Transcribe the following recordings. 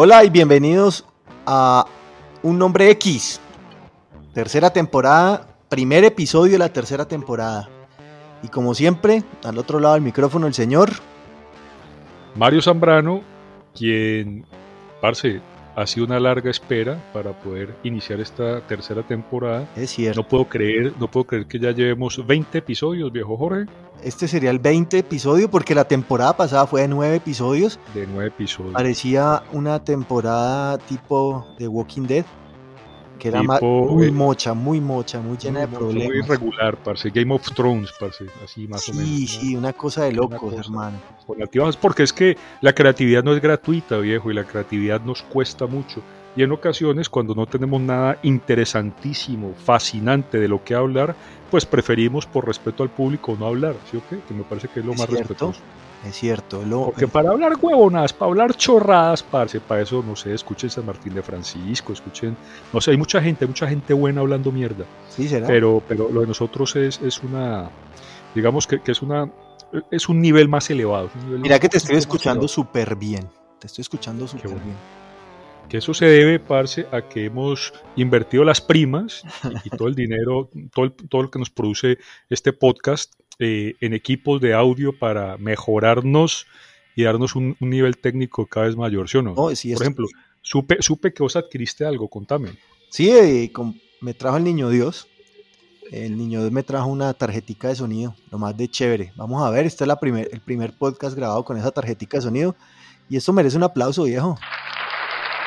Hola y bienvenidos a Un Nombre X. Tercera temporada, primer episodio de la tercera temporada. Y como siempre, al otro lado del micrófono el señor Mario Zambrano, quien, parce, ha sido una larga espera para poder iniciar esta tercera temporada. Es cierto. No puedo creer, no puedo creer que ya llevemos 20 episodios, viejo Jorge. Este sería el 20 episodio porque la temporada pasada fue de 9 episodios. De 9 episodios. Parecía una temporada tipo de Walking Dead. Que era Tipo, muy eh, mocha, muy mocha, muy llena de Muy problemas. irregular, parce. Game of Thrones, parce. Así más o menos. Sí, sí, una cosa de locos, cosa. hermano. Porque es que la creatividad no es gratuita, viejo, y la creatividad nos cuesta mucho. Y en ocasiones, cuando no tenemos nada interesantísimo, fascinante de lo que hablar, pues preferimos, por respeto al público, no hablar, ¿sí o qué? Que me parece que es lo Es más cierto. respetuoso. Es cierto. Lo, Porque para hablar huevonadas, para hablar chorradas, parce, para eso, no sé, escuchen San Martín de Francisco, escuchen, no sé, hay mucha gente, hay mucha gente buena hablando mierda. sí, será. Pero, pero lo de nosotros es, es una, digamos que, que es una, es un nivel más elevado. es un nivel Mira que te estoy escuchando súper bien. Te estoy escuchando súper bueno. bien. Que eso se debe, parce, a que hemos invertido las primas y, y todo el dinero, todo, el- todo lo que nos produce este podcast eh, en equipos de audio para mejorarnos y darnos un, un nivel técnico cada vez mayor, ¿sí o no? Por ejemplo, supe, supe que vos adquiriste algo, contame. Sí, eh, con- me trajo el niño Dios. El niño Dios me trajo una tarjetica de sonido, lo más de chévere. Vamos a ver, este es la primer, el primer podcast grabado con esa tarjetica de sonido. Y esto merece un aplauso, viejo.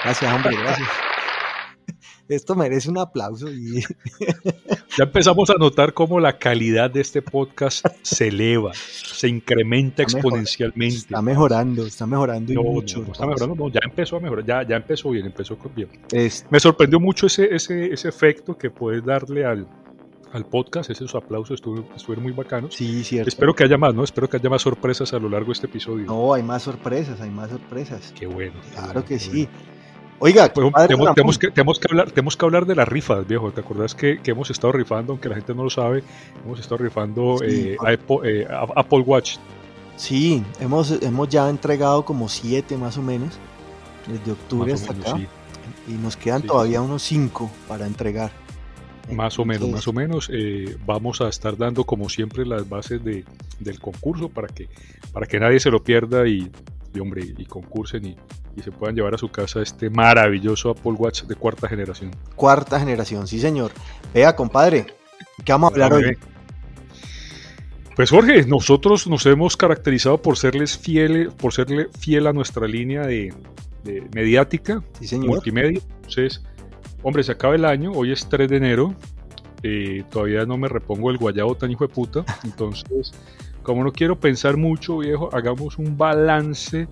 Gracias, hombre, gracias. Esto merece un aplauso. Y... Ya empezamos a notar cómo la calidad de este podcast se eleva, se incrementa Está exponencialmente. Está mejorando, está mejorando No, mucho. no está mejorando, no, ya empezó a mejorar, ya, ya empezó bien, empezó bien. Me sorprendió mucho ese, ese, ese efecto que puedes darle al, al podcast, esos aplausos estuvieron, estuvieron muy bacanos. sí, cierto. Espero que haya más, ¿no? Espero que haya más sorpresas a lo largo de este episodio. No, hay más sorpresas, hay más sorpresas. Qué bueno. qué Claro bueno, que qué sí. bueno. Oiga, Pues, tenemos, que, tenemos, que hablar, tenemos que hablar de las rifas, viejo. ¿Te acordás que, que hemos estado rifando, aunque la gente no lo sabe, hemos estado rifando Sí, eh, Apple, eh, Apple Watch? Sí, hemos, hemos ya entregado como siete más o menos, desde octubre Más hasta menos, acá. sí. Y nos quedan Sí, todavía unos cinco para entregar. Más o menos, más o menos. eh, vamos a estar dando, como siempre, las bases de, del concurso para que, para que nadie se lo pierda y, y, hombre, y concursen y, y se puedan llevar a su casa este maravilloso Apple Watch de cuarta generación. Cuarta generación, sí señor. Vea, compadre, ¿qué vamos a hablar hoy? Pues Jorge, nosotros nos hemos caracterizado por serles fieles, por serle fiel a nuestra línea de, de mediática, Sí señor. multimedia. Entonces, hombre, se acaba el año, hoy es 3 de enero, eh, todavía no me repongo el guayabo tan hijo de puta, entonces, como no quiero pensar mucho, viejo, hagamos un balance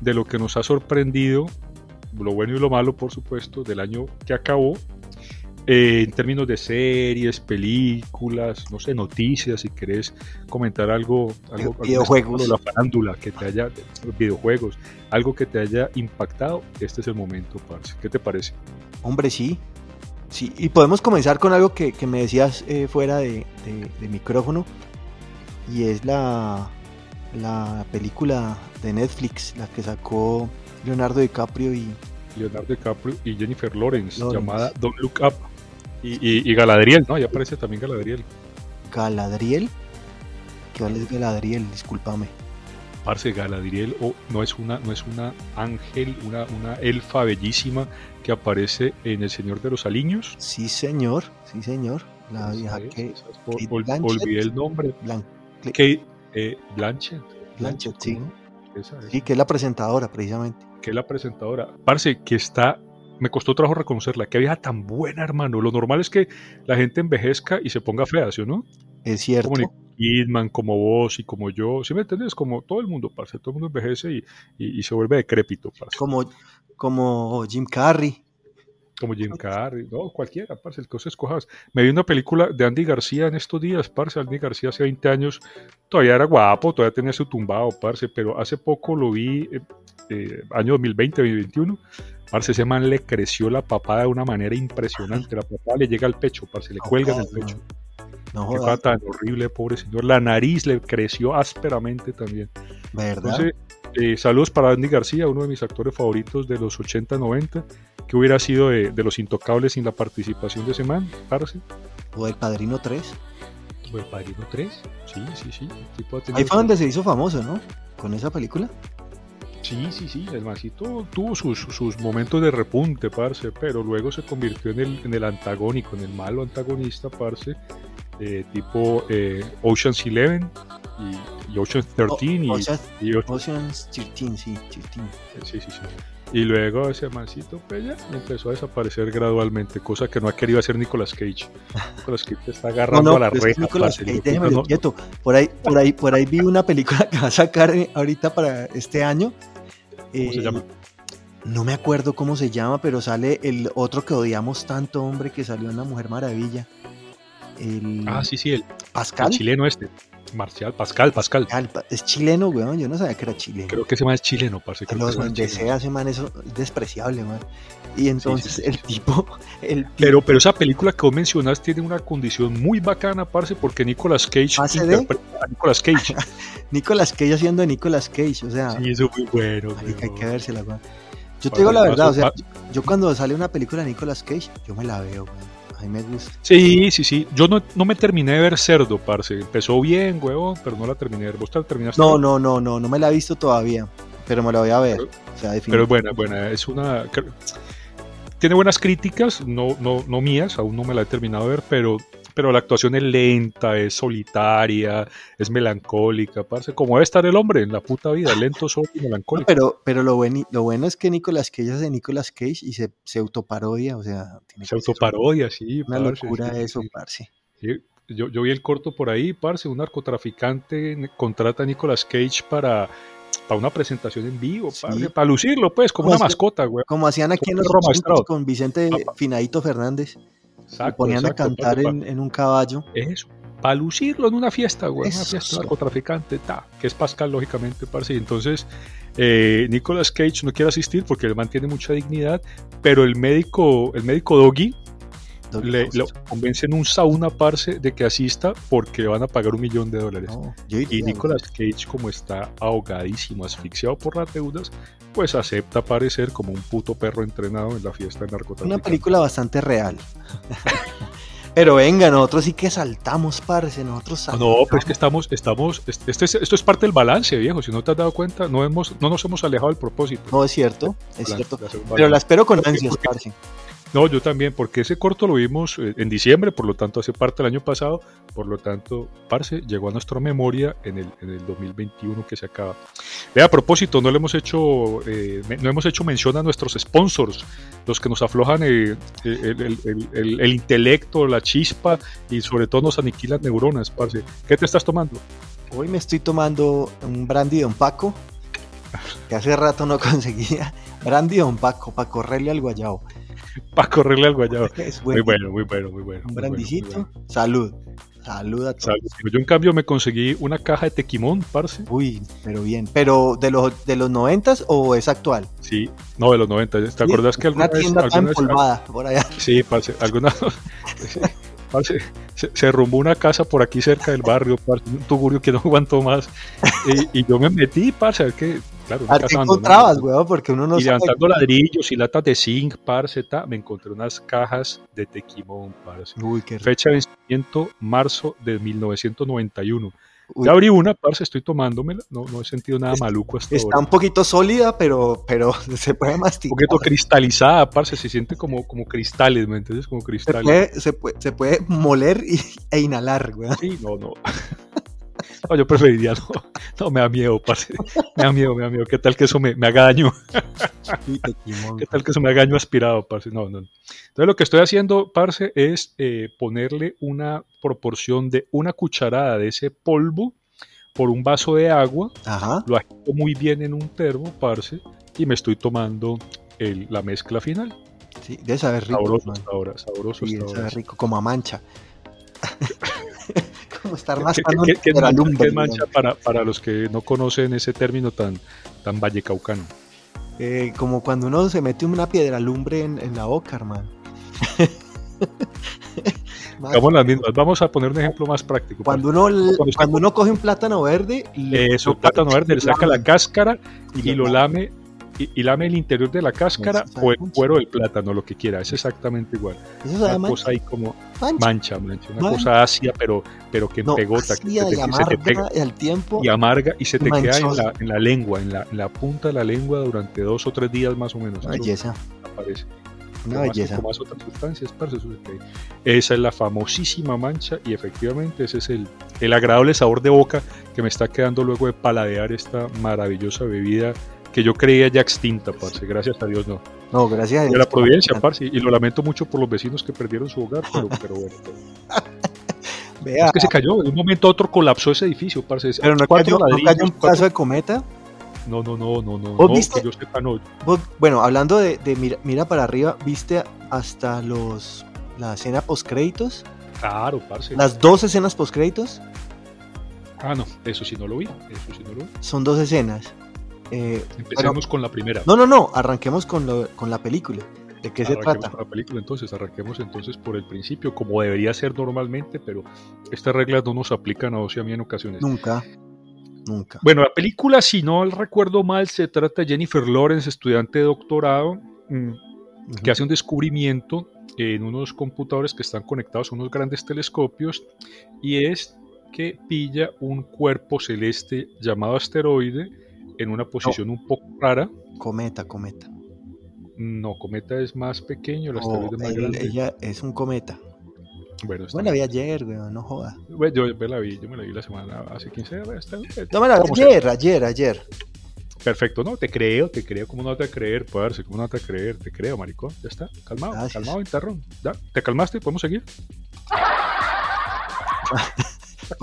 de lo que nos ha sorprendido, lo bueno y lo malo, por supuesto, del año que acabó, eh, en términos de series, películas, no sé, noticias, si querés comentar algo, algo Videojuegos. de la farándula que te haya, videojuegos, algo que te haya impactado, este es el momento, parce. ¿Qué te parece? Hombre, sí. Sí, y podemos comenzar con algo que, que me decías eh, fuera de, de- de micrófono. Y es la, la película de Netflix, la que sacó Leonardo DiCaprio y Leonardo DiCaprio y Jennifer Lawrence, Lawrence. llamada Don't Look Up. Y, y- y Galadriel, ¿no? Ya aparece también Galadriel. Galadriel. ¿Cuál es Galadriel? Discúlpame. Parce, Galadriel o no es una, no es una ángel, una, una elfa bellísima que aparece en El Señor de los Aliños. Sí, señor. Sí, señor. La vieja que. ol- olvidé el nombre. Blan- Kate eh, Blanchett. Blanchett, sí. Sí, que es la presentadora, precisamente. que es la presentadora. Parce, que está. Me costó trabajo reconocerla. Qué vieja tan buena, hermano. Lo normal es que la gente envejezca y se ponga fea, ¿sí o no? Es cierto. Como, Kidman, como vos y como yo. ¿Sí me entiendes? Como todo el mundo, parce. Todo el mundo envejece y, y, y se vuelve decrépito, parce. Como, como Jim Carrey. Como Jim Carrey, no, cualquiera, parce, el que vos escojas. Me vi una película de Andy García en estos días, parce. Andy García hace 20 años todavía era guapo, todavía tenía su tumbado, parce, pero hace poco lo vi, eh, eh, año 2020, 2021. Parce, ese man le creció la papada de una manera impresionante. La papada le llega al pecho, parce, le cuelga en el pecho. No Qué jodas, tan horrible, pobre señor. La nariz le creció ásperamente también. ¿verdad? Entonces, eh, saludos para Andy García, uno de mis actores favoritos de los 80-90. que hubiera sido de, de los intocables sin la participación de ese man? Parce. O el Padrino 3. ¿O el Padrino 3? Sí, sí, sí. tipo Ahí fue donde se hizo famoso, ¿no? Con esa película. Sí, sí, sí, el mancito tuvo sus, sus momentos de repunte, parce, pero luego se convirtió en el, en el antagónico, en el malo antagonista, parce, eh, tipo eh, Ocean's Eleven y, y Ocean's 13 y, O sea, y Ocean- Ocean's 13, sí, 13. sí, sí, sí. Y luego ese mancito pues, ya, empezó a desaparecer gradualmente, cosa que no ha querido hacer Nicolas Cage. Nicolas Cage está agarrando no, a la pero es que reja, Nicolas Cage, no- quieto. Por ahí, por ahí, por ahí vi una película que va a sacar eh, ahorita para este año. ¿Cómo se Eh, llama? No me acuerdo cómo se llama, pero sale el otro que odiamos tanto, hombre, que salió en La Mujer Maravilla. El Ah, sí, sí, el, el Pascal. chileno este, Marcial, Pascal, Pascal. Pascal, pa- Es chileno, weón. Yo no sabía que era chileno. Creo que ese man es chileno, parce. creo que Los chileno. sea ese man eso es despreciable, man. Y entonces sí, sí, el tipo, el tipo Pero, pero esa película que vos mencionas tiene una condición muy bacana, parce, porque Nicolas Cage ¿Hace de? interpreta a Nicolas Cage. Nicolas Cage haciendo de Nicolas Cage, o sea, sí, eso es muy bueno. hay weón. que vérsela, weón. Yo te digo la verdad, o sea, yo cuando sale una película de Nicolas Cage, yo me la veo, weón. Mí me gusta. Sí, sí, sí. Yo no, no me terminé de ver Cerdo, parce. Empezó bien, huevón, pero no la terminé de ver. ¿Vos te la terminaste? No, no, no, no, no me la he visto todavía, pero me la voy a ver. Pero- O sea, Pero es buena, buena. Es una... Tiene buenas críticas, no, no, no mías, aún no me la he terminado de ver, pero, pero la actuación es lenta, es solitaria, es melancólica, parce. Como debe estar el hombre en la puta vida, lento, solo y melancólico. Pero, pero lo, buen, lo bueno es que Nicolas Cage hace Nicolas Cage y se, se autoparodia, o sea, tiene Se autoparodia, sí, una parce, locura sí, eso, sí. parce. Sí, Yo, yo vi el corto por ahí, parce, un narcotraficante contrata a Nicolas Cage para, para una presentación en vivo, Sí. parce, para lucirlo, pues, como ¿Cómo una mascota, güey. Como hacían aquí en Un los perro 80 maestrado. con Vicente. Finadito Fernández. Ponían exacto, a cantar en, en un caballo. Eso, para lucirlo en una fiesta, güey, una Eso, fiesta sí. narcotraficante, ta, que es Pascal, lógicamente, parce. Y entonces, eh, Nicolas Cage no quiere asistir porque él mantiene mucha dignidad, pero el médico, el médico Doggy, Le, Foster. lo convence en un sauna, parce, de que asista porque le van a pagar un millón de dólares. No, Y Nicolas Cage, como está ahogadísimo, asfixiado por las deudas, pues acepta aparecer como un puto perro entrenado en la fiesta de Una narcotráfico. película bastante real. Pero venga, nosotros sí que saltamos, parce. Nosotros Ah, saltamos. No, pero es que estamos, estamos, este, este es- esto es parte del balance, viejo. Si no te has dado cuenta, no hemos, no nos hemos alejado del propósito. No, es cierto, es cierto. Pero la espero con ansias, parce. No, yo también, porque ese corto lo vimos eh, en diciembre, por lo tanto hace parte del año pasado, por lo tanto, parce, llegó a nuestra memoria en el, en el 2021 que se acaba. Vea, a propósito, no le hemos hecho, eh, no hemos hecho mención a nuestros sponsors, los que nos aflojan eh, el, el- el- el- el intelecto, la chispa y sobre todo nos aniquilan neuronas, parce. ¿Qué te estás tomando? Hoy me estoy tomando un brandy Don Paco, que hace rato no conseguía. Brandy Don Paco, para correrle al guayabo. Para correrle al guayabo. Es Muy bueno. muy bueno, muy bueno. Un muy bueno, muy brandicito. bueno. Salud. Salud a todos. Salud. Yo en cambio me conseguí una caja de tequimón, parce. Uy, pero bien. ¿Pero de los, de los noventas o es actual? Sí, no, de los 90. ¿Te acordás que alguna Una vez, tienda tan alguna vez- empolvada por allá. Sí, parce, alguna parce, se, se rumbó una casa por aquí cerca del barrio, parce, un tugurio que no aguantó más. Y, y yo me metí, parce, a ver que, claro, una ¿A qué encontrabas, weón? Porque uno no y sabe. levantando ladrillos y latas de zinc, parce, ta, me encontré unas cajas de tequimón, parce. Uy, qué rico. Fecha de vencimiento, marzo de 1991. Uy, Ya abrí una, parce, estoy tomándomela, no, no he sentido nada maluco hasta Está ahora. un poquito sólida, pero, pero se puede Un masticar. poquito cristalizada, parce, se siente como, como cristales, ¿me entiendes? Como Se cristales. puede, se, puede, se puede moler y, e inhalar, weón. Sí, no, no. No, yo preferiría no. No, me da miedo, parce. Me da miedo, me da miedo. ¿Qué tal que eso me, me haga daño? ¿Qué tal que se me haga aspirado, parce? No, no. Entonces lo que estoy haciendo, parce, es eh, ponerle una proporción de una cucharada de ese polvo por un vaso de agua. Lo agito muy bien en un termo, parce, y me estoy tomando la mezcla final. Sí, de saber rico. Sabroso hasta ahora, sabroso sí, hasta rico, como a mancha. como estar más ¿Qué, qué, mancha para, para, los que no conocen ese término tan, tan vallecaucano? Eh, como cuando uno se mete una piedra lumbre en, en la boca, hermano. Vamos, las mismas. Vamos a poner un ejemplo más práctico. Cuando uno, cuando uno coge un plátano verde, eso, plátano verde, le saca la cáscara y, lo lame y, lame el interior de la cáscara o el cuero del plátano, lo que quiera, es exactamente igual. Eso una cosa ahí como mancha, mancha, una cosa ácida, pero, pero que no, pegota, que se te, y se te pega al tiempo y amarga y se te queda en la, en la lengua, en la, en la, punta de la lengua durante dos o tres días más o menos. Belleza. Aparece. Una belleza. Más, otras sustancias, parce, esa es la famosísima mancha y efectivamente ese es el, el agradable sabor de boca que me está quedando luego de paladear esta maravillosa bebida que yo creía ya extinta, parce. Gracias a Dios no. No, gracias a Dios. De la providencia, parce. Y lo lamento mucho por los vecinos que perdieron su hogar, pero, pero bueno. Vea. Es que se cayó, de un momento a otro colapsó ese edificio, parce. Pero no cayó, ¿no cayó un pedazo de cometa. No, no, no, no, no. ¿Vos viste? Yo sepa, no. bueno, hablando de, de mira, mira, para arriba, ¿viste hasta los la escena post créditos? Claro, parce. Las dos escenas post créditos. Ah, no, eso sí no lo vi. Eso sí no lo vi. Son dos escenas. Eh, Empecemos con la primera. No, no, no, arranquemos con, lo, con la película. ¿De qué se trata? Con la película, entonces, arranquemos entonces por el principio, como debería ser normalmente, pero estas reglas no nos aplican a vos y a mí en ocasiones. Nunca, nunca. Bueno, la película, si no recuerdo mal, se trata de Jennifer Lawrence, estudiante de doctorado, mm, que hace un descubrimiento en unos computadores que están conectados a unos grandes telescopios y es que pilla un cuerpo celeste llamado asteroide en una posición un poco rara. Cometa, cometa. No, cometa es más pequeño, el asteroide más grande. Ella es un cometa. Bueno, bueno, la vi ayer, güey, no jodas. yo, me la vi, yo me la vi la semana, hace 15 días. No me la vi ayer, ayer, ayer. Perfecto, no, te creo, te creo, ¿cómo no te a creer? Puede ¿cómo no te a creer? Te creo, maricón, ya está, calmado, calmado, interrón. ¿Ya? ¿Te calmaste? ¿Podemos seguir?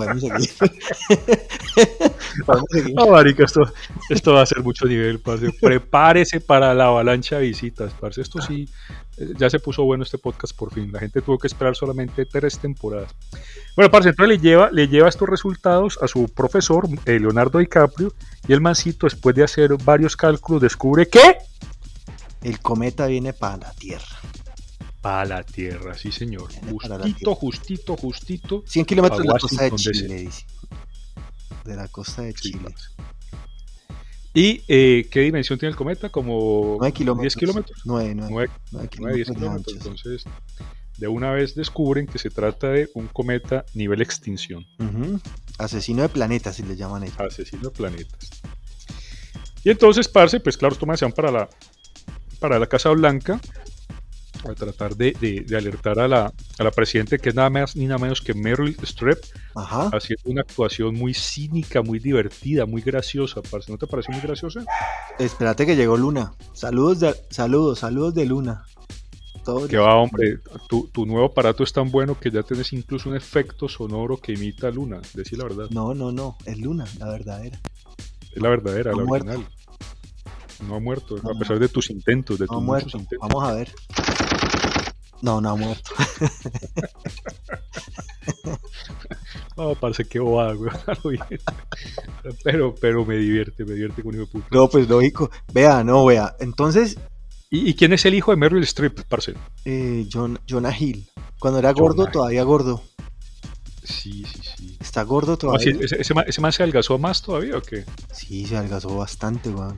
Podemos seguir. No, marica, esto, esto va a ser mucho nivel, parce. Prepárese para la avalancha de visitas, parce. Esto sí, eh, ya se puso bueno este podcast por fin. La gente tuvo que esperar solamente tres temporadas. Bueno, parce, entonces le lleva, le lleva estos resultados a su profesor, eh, Leonardo DiCaprio, y el mancito, después de hacer varios cálculos, descubre que... El cometa viene para la Tierra. Para la Tierra, sí señor. Justito, justito, justito. 100 kilómetros de la costa de Chile, dice de la costa de Chile. ¿Y eh, qué dimensión tiene el cometa? Como 9 kilómetros. 10 kilómetros. 9, 9, 9, 9 10 kilómetros. Entonces, de una vez descubren que se trata de un cometa nivel extinción. Uh -huh. Asesino de planetas, si le llaman ellos. Asesino de planetas. Y entonces, parce, pues claro, toman se van para la, para la Casa Blanca a tratar de, de, alertar a la, a la presidenta que es nada más ni nada menos que Meryl Streep haciendo una actuación muy cínica, muy divertida, muy graciosa. ¿No te pareció muy graciosa? Espérate que llegó Luna. Saludos, de, saludos, saludos de Luna. Todo que va, hombre, tu, tu, nuevo aparato es tan bueno que ya tienes incluso un efecto sonoro que imita a Luna, decir la verdad. No, no, no, es Luna, la verdadera. Es la verdadera, la original. No ha muerto, a pesar de tus intentos, de tus muchos intentos. Vamos a ver. No, no ha muerto. no, parece que bobada, güey. pero, pero me divierte, me divierte con hijo puta. No, pues lógico. Vea, no, vea. Entonces. ¿Y, ¿Y, quién es el hijo de Meryl Streep, parce? Eh, John, Jonah Hill. Cuando era gordo, todavía gordo. Sí, sí, sí. Está gordo todavía. ese, ese, man, ¿Ese man se adelgazó más todavía o qué? Sí, se adelgazó bastante, weón.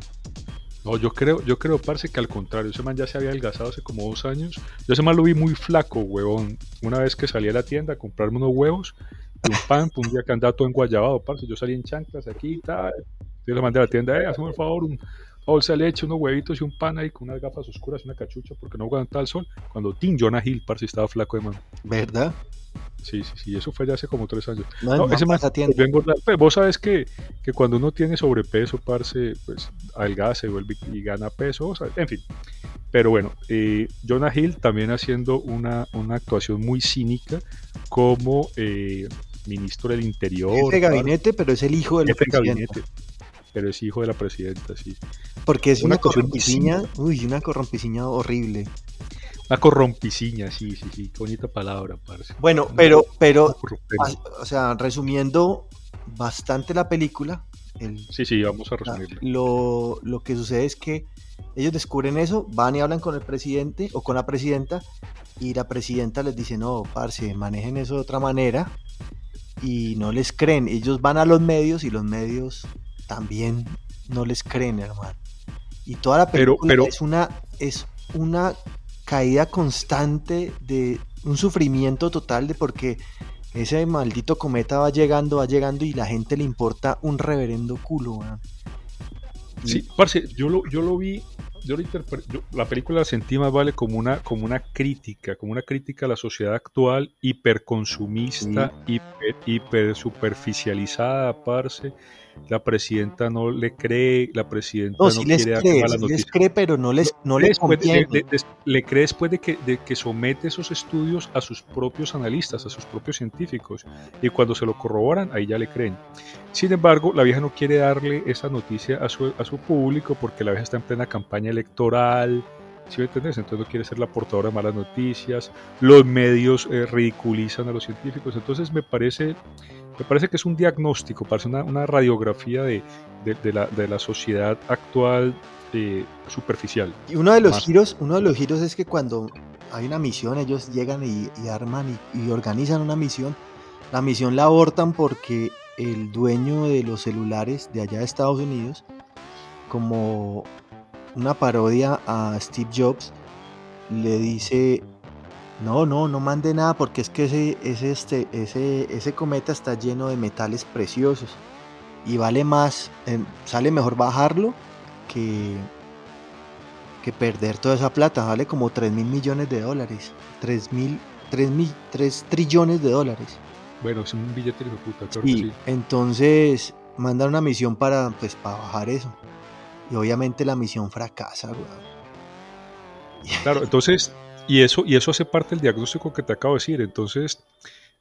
No, yo creo, yo creo, parce, que al contrario, ese man ya se había adelgazado hace como dos años. Yo ese man lo vi muy flaco, huevón. Una vez que salí a la tienda a comprarme unos huevos y un pan, un día que andaba todo enguayabado, parce. Yo salí en chanclas aquí y tal. Yo le mandé a la tienda, eh, hazme un favor, un bolsa de leche, unos huevitos y un pan ahí con unas gafas oscuras y una cachucha porque no aguanta el sol. Cuando Tim Jonah Hill, parce, estaba flaco de mano. ¿Verdad? Sí, sí, sí, eso fue ya hace como tres años. No, No, ese engordar. Pues vos sabes que, que cuando uno tiene sobrepeso, parce, pues adelgaza, se vuelve y gana peso, o sea, en fin. Pero bueno, eh, Jonah Hill también haciendo una, una actuación muy cínica como eh, ministro del Interior. Jefe de gabinete, pero es el hijo del jefe de presidente. gabinete. Pero es hijo de la presidenta, sí. Porque es Una una, corrompiciña, uy, una corrompiciña horrible. Una corrompiciña, sí, sí, sí. Qué bonita palabra, parce. Bueno, pero, pero, corruptencia. a- o sea, resumiendo bastante la película, el, Sí, sí, vamos a la- resumirla. lo, lo que sucede es que ellos descubren eso, van y hablan con el presidente o con la presidenta, y la presidenta les dice, no, parce, manejen eso de otra manera, y no les creen. Ellos van a los medios y los medios también no les creen, hermano. Y toda la Pero- película pero- es una es una caída constante de un sufrimiento total de porque ese maldito cometa va llegando, va llegando y la gente le importa un reverendo culo. Sí, parce, yo lo, yo lo vi, yo lo yo- la película la sentí más vale como una, como una crítica, como una crítica a la sociedad actual, hiperconsumista, hiper, hiper superficializada, parce. La presidenta no le cree, la presidenta No, no, sí les quiere dar cree, malas sí les cree, pero no les no Le les de- conviene. de- de- le cree después de que, de que somete esos estudios a sus propios analistas, a sus propios científicos, y cuando se lo corroboran, ahí ya le creen. Sin embargo, la vieja no quiere darle esa noticia a su, a su público porque la vieja está en plena campaña electoral, ¿sí me entiendes? Entonces no quiere ser la portadora de malas noticias, los medios eh, ridiculizan a los científicos, entonces me parece... Me parece que es un diagnóstico, parece una, una radiografía de, de- de la, de la sociedad actual eh, superficial. Y uno de los Más. giros, uno de los giros es que cuando hay una misión, ellos llegan y, y arman y, y organizan una misión. La misión la abortan porque el dueño de los celulares de allá de Estados Unidos, como una parodia a Steve Jobs, le dice no, no, no mande nada porque es que ese, ese, este, ese, ese cometa está lleno de metales preciosos y vale más, em, sale mejor bajarlo que, que perder toda esa plata, vale como 3 mil millones de dólares, 3 mil, 3 mil, 3 trillones de dólares. Bueno, es un billete de puta, claro que Y sí. entonces mandan una misión para, pues, para bajar eso. Y obviamente la misión fracasa, weón. Claro, entonces, y eso, y eso hace parte del diagnóstico que te acabo de decir. Entonces,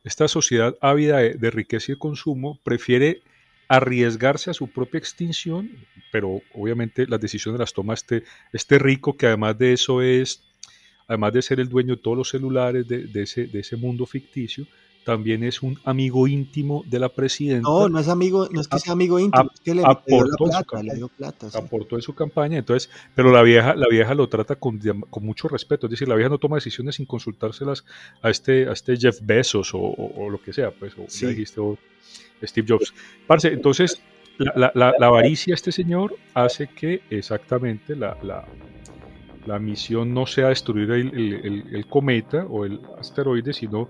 esta sociedad ávida de, riqueza y de consumo prefiere arriesgarse a su propia extinción, pero obviamente las decisiones las toma este, este rico que además de eso es, además de ser el dueño de todos los celulares de ese, de ese mundo ficticio, también es un amigo íntimo de la presidenta. No, no es amigo, no es que sea amigo íntimo, es que le, le dio la aportó plata, le dio plata. sí. aportó en su campaña, entonces, pero la vieja, la vieja lo trata con, con mucho respeto, es decir, la vieja no toma decisiones sin consultárselas a este, a este Jeff Bezos o, o- o lo que sea, pues, o Sí. ya dijiste, o Steve Jobs. Parce, entonces, la, la- la- la avaricia de este señor hace que exactamente la, la, la misión no sea destruir el, el- el- el cometa o el asteroide, sino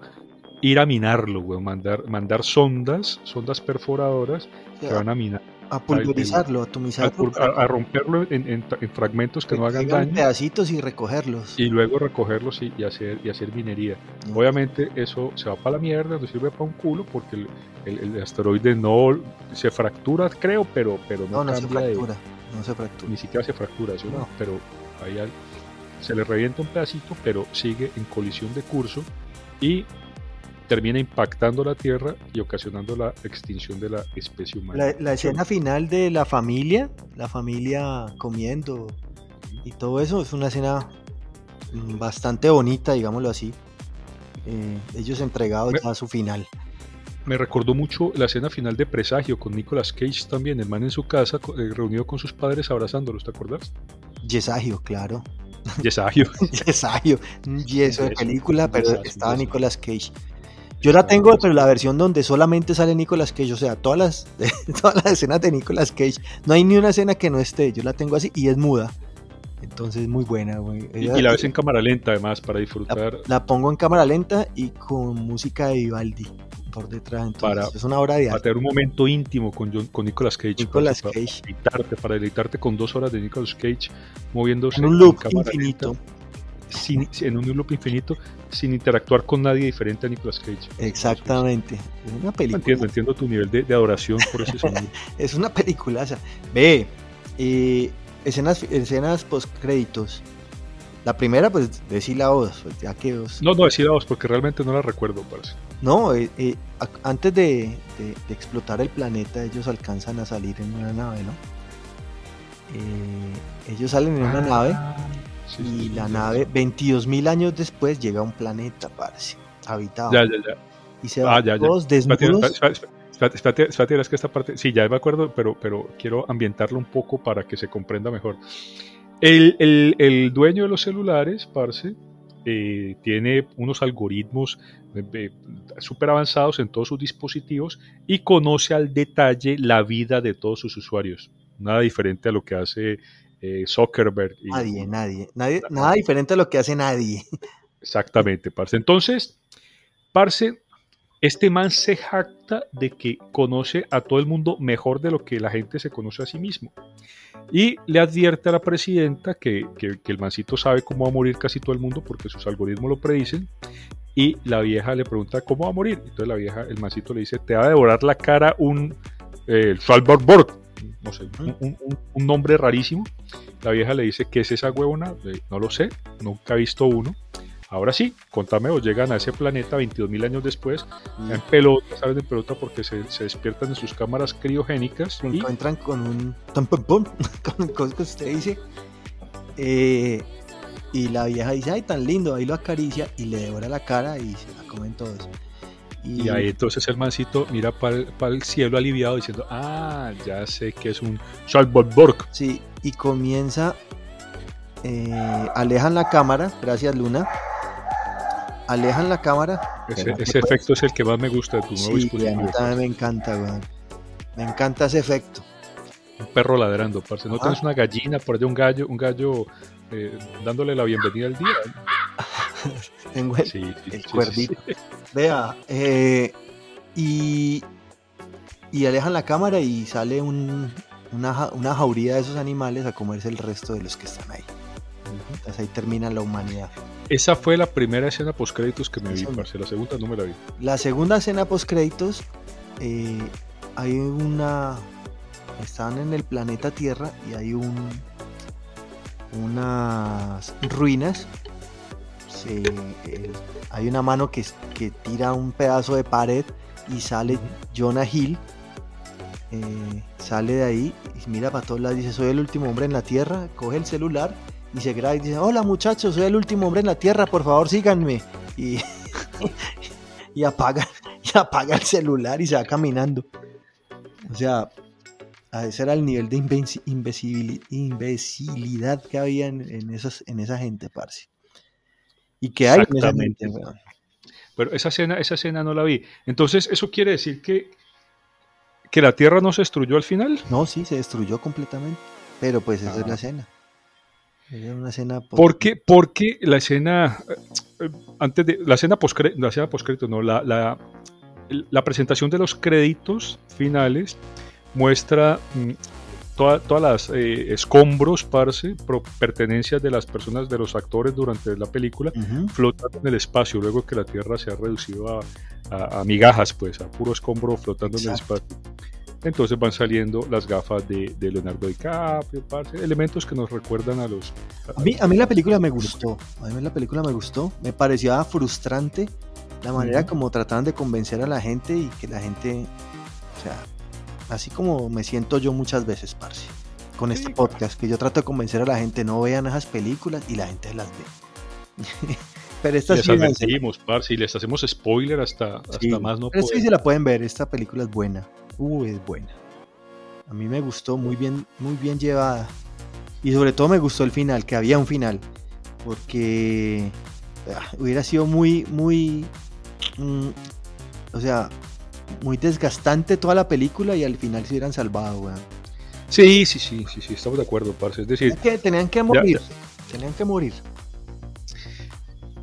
ir a minarlo, güey, mandar, mandar sondas, sondas perforadoras que van a minar a pulverizarlo, a atomizarlo, a, a- romperlo en, en- en fragmentos que no hagan daño pedacitos y recogerlos. y luego recogerlos y, y hacer, y hacer minería. Obviamente eso se va para la mierda, no sirve para un culo porque el, el- el asteroide no se fractura, creo, pero, pero no, No, no se cambia de- fractura, no se fractura. ni siquiera se fractura, ¿sí no? Pero ahí se le revienta un pedacito, pero sigue en colisión de curso y termina impactando la Tierra y ocasionando la extinción de la especie humana. La, la escena final de la familia, la familia comiendo y todo eso, es una escena mm, bastante bonita, digámoslo así. Eh, ellos entregados Me- ya a su final. Me recordó mucho la escena final de Presagio con Nicolas Cage también, el man en su casa eh, reunido con sus padres abrazándolos, ¿te acuerdas? Yesagio, claro. Yesagio, un yeso de película, pero estaba. Nicolas Cage. Yo la tengo, pero la versión donde solamente sale Nicolas Cage, o sea, todas las, todas las escenas de Nicolas Cage, no hay ni una escena que no esté, yo la tengo así y es muda. Entonces, muy buena, güey. Y, Ella- y la ves en cámara lenta además para la, disfrutar. la pongo en cámara lenta y con música de Vivaldi por detrás. Entonces, Para- es una obra de Para arte. tener un momento íntimo con, John- con Nicolas Cage. Nicolas para, para Cage. deleitarte, para deleitarte con dos horas de Nicolas Cage moviéndose En un loop cámara infinito. lenta. Sin, en un loop infinito sin interactuar con nadie diferente a Nicolas Cage. Exactamente. Es una película. Entiendo, entiendo tu nivel de, adoración por ese sonido. es una peliculaza. Ve, eh, escenas, escenas post créditos. La primera, pues, de sílabos, pues, ya que No, no, de sílabos, porque realmente no la recuerdo, parece. No, eh, eh, antes de, explotar el planeta, ellos alcanzan a salir en una nave, ¿no? ellos salen en una ah, nave y la nave, 22.000 años después, llega a un planeta, parece, habitado. Ya, ya, ya. Y se van ah, todos desnudos. Espérate, espérate, es que esta parte, sí, ya me acuerdo, pero, pero quiero ambientarlo un poco para que se comprenda mejor. El, el, el dueño de los celulares, Parce, eh, tiene unos algoritmos eh, eh, súper avanzados en todos sus dispositivos y conoce al detalle la vida de todos sus usuarios. Nada diferente a lo que hace eh, Zuckerberg. nadie, nadie, nadie, nada diferente a lo que hace nadie. Exactamente, Parce. Entonces, Parce, este man se jacta de que conoce a todo el mundo mejor de lo que la gente se conoce a sí mismo. Y le advierte a la presidenta que, que, el mancito sabe cómo va a morir casi todo el mundo porque sus algoritmos lo predicen. Y la vieja le pregunta cómo va a morir. Entonces la vieja, el mancito le dice, te va a devorar la cara un eh, Borg no sé, un, nombre rarísimo. La vieja le dice, ¿qué es esa huevona? No lo sé, nunca he visto uno. Ahora sí, contame o llegan a ese planeta 22.000 años después, en pelota, ¿sabes? En pelota porque se, despiertan en sus cámaras criogénicas. y encuentran con un con cosas que usted dice. Eh, y la vieja dice, ay, tan lindo, ahí lo acaricia y le devora la cara y se la comen todos. Y, ahí entonces el mancito mira para el, cielo aliviado diciendo, ah, ya sé que es un Borg. Sí, y comienza, eh, alejan la cámara, gracias Luna, alejan la cámara. Ese, efecto es el que más me gusta de tu nuevo sí, dispositivo. A me encanta, weón. Me encanta ese efecto. Un perro ladrando, parce. ¿No tienes una gallina por allá, un gallo, un gallo eh, dándole la bienvenida al día? Tengo el, cuerdito. Vea, eh, y, y alejan la cámara y sale un, una, una jauría de esos animales a comerse el resto de los que están ahí. Entonces ahí termina la humanidad. Esa fue la primera escena post créditos que me vi, parce. La segunda no me la vi. La segunda escena post créditos eh, hay una están en el planeta Tierra y hay un unas ruinas hay una mano que, que, tira un pedazo de pared y sale Jonah Hill. Eh, sale de ahí y mira para todos lados. Dice: Soy el último hombre en la tierra. Coge el celular y se graba y dice: Hola muchachos, soy el último hombre en la tierra. Por favor, síganme. Y, y, apaga, y apaga el celular y se va caminando. O sea, ese era el nivel de imbecilidad que había en, en esa gente, parce y que hay Exactamente. Pero esa escena, esa escena no la vi. Entonces, ¿eso quiere decir que, que la Tierra no se destruyó al final? No, sí, se destruyó completamente. Pero pues esa es la ah. escena. Era una escena. ¿Por qué? Porque la escena. Eh, antes de. La escena post la escena no. La, la, la, presentación de los créditos finales muestra mm, todas las eh, escombros, parce, pertenencias de las personas, de los actores durante la película, flotando en el espacio, luego que la Tierra se ha reducido a, migajas, pues, a puro escombro flotando en el espacio. Entonces van saliendo las gafas de, Leonardo DiCaprio, parce, elementos que nos recuerdan a los... A, mí, a mí la película me gustó, a mí la película me gustó, me parecía frustrante la manera como trataban de convencer a la gente y que la gente, o sea, así como me siento yo muchas veces, parce, con este podcast, que yo trato de convencer a la gente, no vean esas películas y la gente las ve. pero esta sí las seguimos, parce, y les hacemos spoiler hasta, hasta más no Pero sí se la pueden ver, esta película es buena. Uh, es buena. A mí me gustó muy bien, muy bien llevada. Y sobre todo me gustó el final, que había un final. Porque ah, hubiera sido muy, muy... Mm, o sea, muy desgastante toda la película y al final se hubieran salvado, weón. Sí, sí, sí, sí, sí, estamos de acuerdo, parce. Es decir, que tenían que morir, tenían que morir.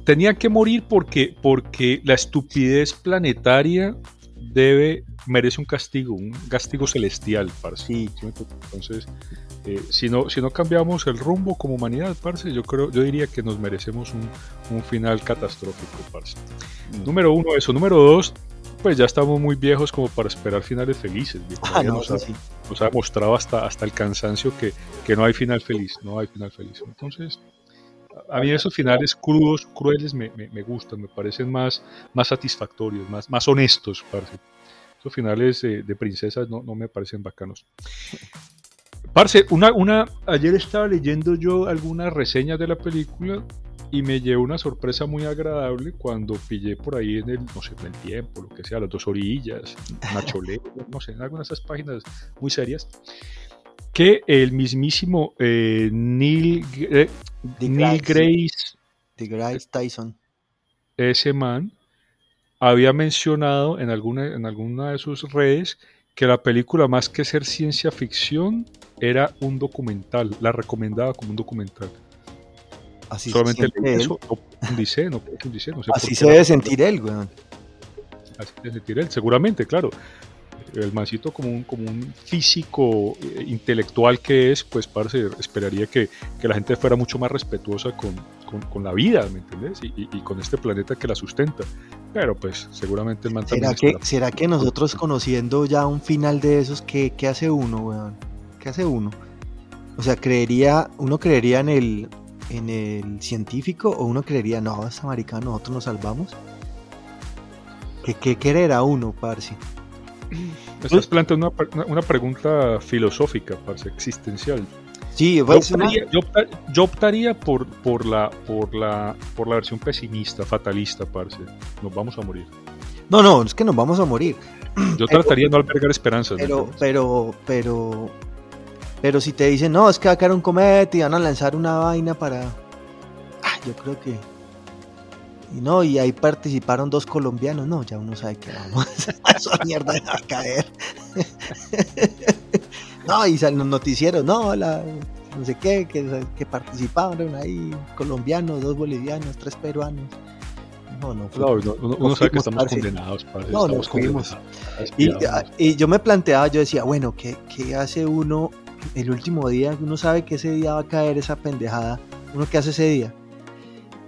Tenían que morir porque, porque la estupidez planetaria debe merece un castigo, un castigo celestial, parce. Sí. Entonces, eh, si, no, si no cambiamos el rumbo como humanidad, parce, yo creo, yo diría que nos merecemos un, un final catastrófico, parce. Mm. Número uno, eso. Número dos, pues ya estamos muy viejos como para esperar finales felices. Ah, no, nos, ha, sí. nos ha demostrado hasta, hasta el cansancio que, que no hay final feliz, no hay final feliz. Entonces, a mí esos finales crudos, crueles, me, me, me gustan, me parecen más, más satisfactorios, más, más honestos, parce. Esos finales eh, de princesas no, no me parecen bacanos. Parce, una, una, ayer estaba leyendo yo algunas reseñas de la película y me llevó una sorpresa muy agradable cuando pillé por ahí en el, no sé, en el tiempo, lo que sea, las dos orillas, Nacholé, no sé, en algunas de esas páginas muy serias, que el mismísimo eh, Neil, eh, Neil Grace. Grace Tyson. ese man, había mencionado en alguna, en alguna de sus redes que la película, más que ser ciencia ficción, era un documental, la recomendaba como un documental. Así Solamente se siente él. eso, no no sé Así se debe sentir él, weón. Así se sentir él, seguramente, claro. El mancito como un, como un físico eh, intelectual que es, pues parce, esperaría que, que la gente fuera mucho más respetuosa con, con- con la vida, ¿me entendés? Y, y- y con este planeta que la sustenta. Pero pues seguramente el man ¿Será que, estará- ¿Será que nosotros conociendo ya un final de esos, ¿qué, qué hace uno, weón? ¿Qué hace uno? O sea, creería, uno creería en el, en el científico o uno creería, no, esta marica, nosotros nos salvamos. ¿Qué, qué quererá uno, parce? Estás planteando una, una- pregunta filosófica, parce, existencial. Sí, Yo pues, optaría, yo yo optaría por, por, la, por, la, por la versión pesimista, fatalista, parce. Nos vamos a morir. no, no, es que nos vamos a morir. Yo Pero- trataría de no albergar esperanzas. ¿me Pero, pero, pero, pero si te dicen, no, es que va a caer un cometa y van a lanzar una vaina para. Ah, yo creo que. Y no, y ahí participaron dos colombianos. No, ya uno sabe que vamos. Esa mierda va a caer. no, y salen los noticieros, no, la, no sé qué, que, que participaron ahí colombianos, dos bolivianos, tres peruanos. No, no, fue- No, no, uno, uno no sabe que estamos parce. condenados, parce, No, no estamos condenados. Y, y yo me planteaba, yo decía, bueno, ¿qué, ¿qué hace uno el último día? Uno sabe que ese día va a caer esa pendejada. ¿Uno qué hace ese día?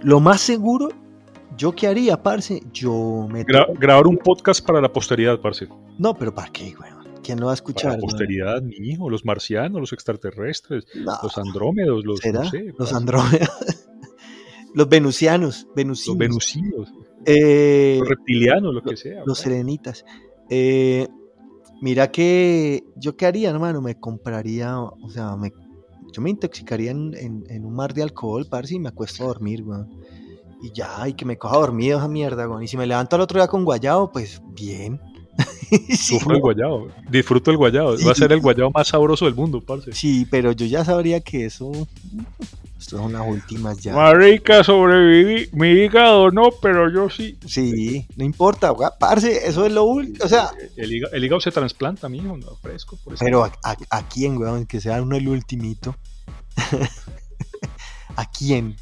Lo más seguro, ¿yo qué haría, parce? Yo me... Gra- grabar un podcast para la posteridad, parce. No, pero ¿para qué, güey? ¿Quién lo va a Para escuchar? la posteridad, mi hijo, los marcianos, los extraterrestres, No, los andrómedos, los, ¿será? no sé, los parce, andrómedas. los venusianos, venusinos. los venusinos, Eh, los reptilianos, lo que sea. los serenitas. Eh, mira que yo qué haría, hermano, me compraría, o sea, me, yo me intoxicaría en, en- en un mar de alcohol, parce, y me acuesto a dormir, weón. Y ya, y que me coja dormido esa mierda, weón. Y si me levanto al otro día con guayabo, pues bien. Sufro el guayabo, disfruto el guayabo. Va a ser el guayabo más sabroso del mundo, parce. sí, pero yo ya sabría que eso, estas son las últimas ya. Marica, sobreviví. Mi hígado no, pero yo sí. Sí, no importa, parce, eso es lo último, o sea, El hígado, el hígado se trasplanta, mijo, no, fresco. Por. Pero a, a- ¿a quién, weón? Que sea uno el ultimito. ¿A quién?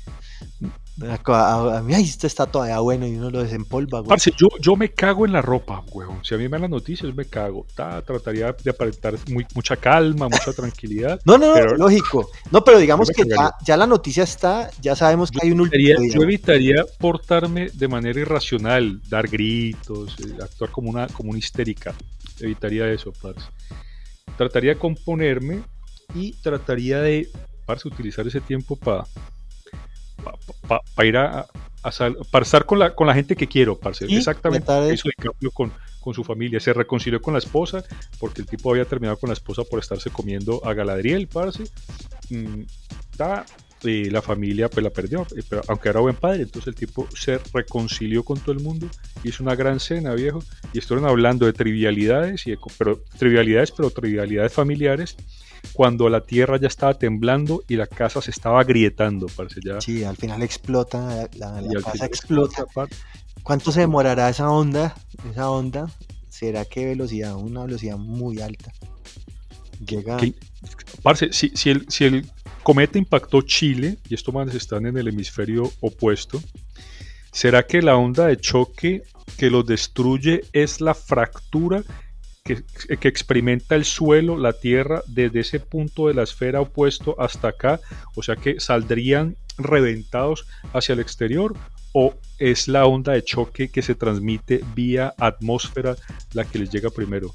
A, mí, esto está todavía bueno y uno lo desempolva, güey. Parce, yo, yo me cago en la ropa, weón. Si a mí me dan las noticias, me cago. Ta, trataría de aparentar muy- mucha calma, mucha tranquilidad. No, no, no, lógico. No, pero digamos que ya, la noticia está, ya sabemos que hay un Evitaría- último día. yo evitaría portarme de manera irracional, dar gritos, eh, actuar como una, como una histérica. Evitaría eso, parce. Trataría de componerme y trataría de, parce, utilizar ese tiempo para ir a, a sal- para estar con la, con la gente que quiero, parce. Sí, Exactamente. hizo DiCaprio con, con su familia. Se reconcilió con la esposa porque el tipo había terminado con la esposa por estarse comiendo a Galadriel, parce. Mm, ta, y la familia pues la perdió, pero aunque era buen padre, entonces el tipo se reconcilió con todo el mundo, hizo una gran cena, viejo, y estuvieron hablando de trivialidades, y de pero, trivialidades, pero trivialidades familiares, cuando la tierra ya estaba temblando y la casa se estaba agrietando, parece ya. Sí, al final explota, la, casa explota. ¿Cuánto se demorará esa onda? Esa onda, ¿será que velocidad? Una velocidad muy alta. Llega. Que- parce, si, si el, si el cometa impactó Chile, y estos manes están en el hemisferio opuesto, ¿será que la onda de choque que los destruye es la fractura que, experimenta el suelo, la Tierra, desde ese punto de la esfera opuesto hasta acá, o sea que saldrían reventados hacia el exterior, o es la onda de choque que se transmite vía atmósfera la que les llega primero.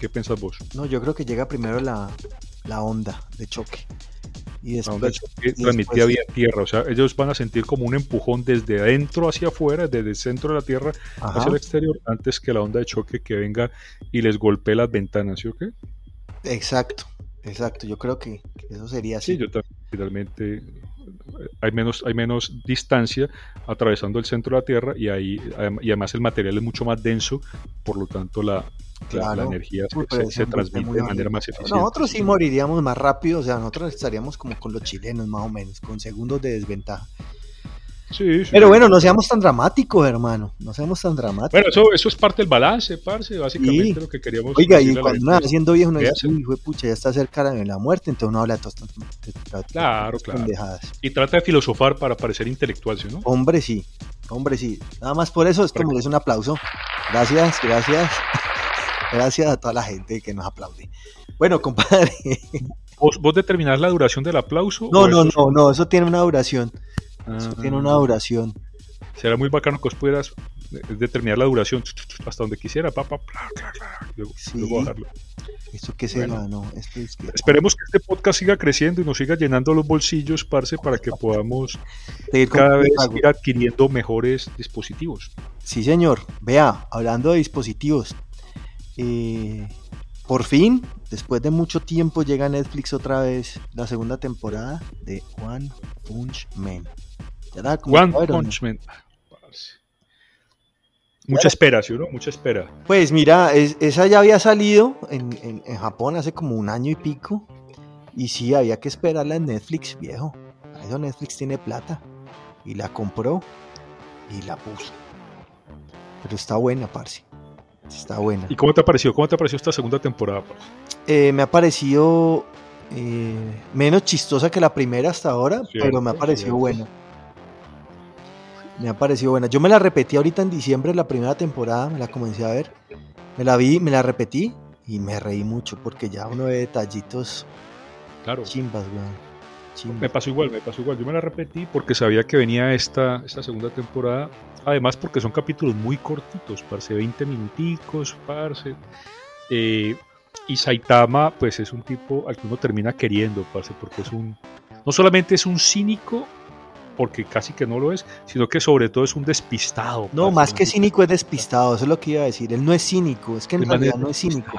¿Qué piensas vos? No, yo creo que llega primero la, la onda de choque. Y después, la onda de choque transmitida vía tierra, o sea, ellos van a sentir como un empujón desde adentro hacia afuera, desde el centro de la tierra hacia el exterior, antes que la onda de choque que venga y les golpee las ventanas, ¿sí o qué? Exacto, exacto, yo creo que, eso sería así. Sí, yo también, finalmente hay menos, hay menos distancia atravesando el centro de la Tierra y, ahí, y además el material es mucho más denso, por lo tanto la, la, energía se, transmite de manera más eficiente. Nosotros sí moriríamos más rápido, o sea, nosotros estaríamos como con los chilenos más o menos, con segundos de desventaja. Pero bueno, no seamos tan dramáticos, hermano. No seamos tan dramáticos. Bueno, eso, eso es parte del balance, parce, básicamente lo que queríamos Oiga, y cuando uno haciendo viejo, uno dice, uy, pucha, ya está cerca de la muerte, entonces uno habla de todas estas claro, claro. pendejadas. Y trata de filosofar para parecer intelectual, ¿sí, ¿no? Hombre, sí. Hombre, sí. Nada más por eso, esto merece un aplauso. Gracias, gracias. Gracias a toda la gente que nos aplaude. Bueno, compadre. ¿Vos, vos determinás la duración del aplauso? No, no, no, no, eso tiene una duración tiene una duración. Será muy bacano que os pudieras determinar la duración hasta donde quisiera, papá, luego, bajarlo. ¿Esto qué será? No, Esperemos que este podcast siga creciendo y nos siga llenando los bolsillos, parce, para que podamos cada vez ir adquiriendo mejores dispositivos. Sí, señor. Vea, hablando de dispositivos, eh, por fin, después de mucho tiempo, llega a Netflix otra vez la segunda temporada de One Punch Man. One Punch Man. Mucha espera, ¿sí no? Mucha espera. Pues mira, esa ya había salido en, Japón hace como un año y pico. Y sí, había que esperarla en Netflix, viejo. Eso Netflix tiene plata. Y la compró y la puso. Pero está buena, parce. Está buena. ¿Y cómo te ha parecido? ¿Cómo te ha parecido esta segunda temporada, eh, me ha parecido eh, menos chistosa que la primera hasta ahora, pero me ha parecido buena me ha parecido buena. Yo me la repetí ahorita en diciembre, la primera temporada, me la comencé a ver. Me la vi, me la repetí y me reí mucho porque ya uno ve detallitos claro. chimbas, Me pasó igual, me pasó igual. Yo me la repetí porque sabía que venía esta, esta segunda temporada. Además, porque son capítulos muy cortitos, parece 20 minuticos, parce. Eh, y Saitama, pues es un tipo al que uno termina queriendo, parce, porque es un. No solamente es un cínico, porque casi que no lo es, sino que sobre todo es un despistado. No, más que cínico es despistado, eso es lo que iba a decir. Él no es cínico, es que en realidad no es cínico.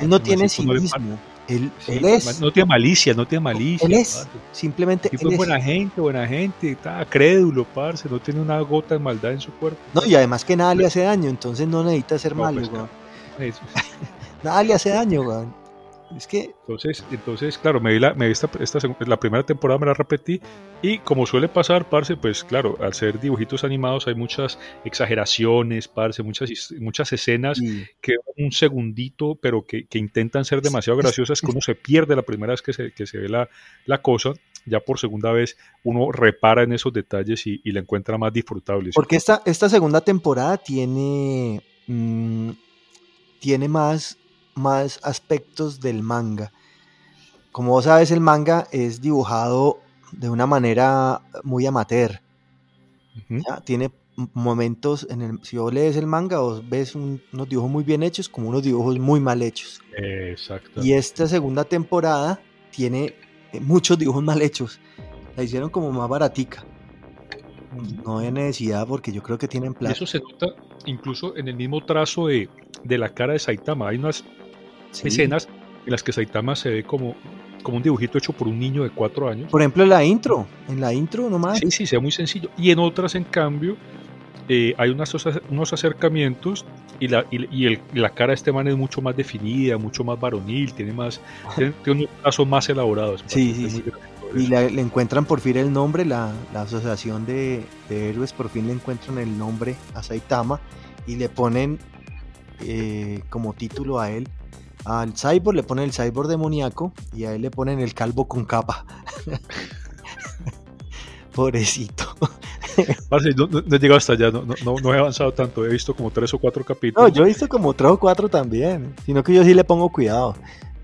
Él no tiene cinismo. Él, es. No tiene malicia, no tiene malicia. Él es. Simplemente. Tipo es buena gente, buena gente, está crédulo, parce, no tiene una gota de maldad en su cuerpo. No, y además que nada le hace daño, entonces no necesita ser malo, pues, nada le hace daño, weón. Es que... Entonces, entonces claro, me vi, la, me esta, la primera temporada, me la repetí y como suele pasar, parce, pues claro, al ser dibujitos animados hay muchas exageraciones, parce, muchas, muchas escenas que un segundito, pero que, que, intentan ser demasiado graciosas, que uno se pierde la primera vez que se, que se ve la, la cosa, ya por segunda vez uno repara en esos detalles y, y la encuentra más disfrutable. Porque esta, esta segunda temporada tiene... Mm, tiene más más aspectos del manga. Como vos sabes, el manga es dibujado de una manera muy amateur. Tiene momentos en el, si vos lees el manga, vos ves unos dibujos muy bien hechos como unos dibujos muy mal hechos. Exacto. Y esta segunda temporada tiene eh, muchos dibujos mal hechos. La hicieron como más baratica. No hay necesidad porque yo creo que tienen plata. Eso se nota incluso en el mismo trazo de, de la cara de Saitama. Hay unas escenas en las que Saitama se ve como, como un dibujito hecho por un niño de cuatro años. Por ejemplo, en la intro, en la intro nomás. Sí, sí, sea muy sencillo. Y en otras, en cambio, eh, hay unas, unos acercamientos y, la, y, el, la cara de este man es mucho más definida, mucho más varonil, tiene más tiene, unos trazos más elaborados. Sí, sí, sí. Y le, encuentran por fin el nombre, la, la asociación de, de, héroes por fin le encuentran el nombre a Saitama y le ponen eh, como título a él al cyborg le ponen el cyborg demoníaco y a él le ponen el calvo con capa. Pobrecito. Parce, no, no, no he llegado hasta allá, no, no, he avanzado tanto, he visto como tres o cuatro capítulos. No, yo he visto como tres o cuatro también, sino que yo sí le pongo cuidado.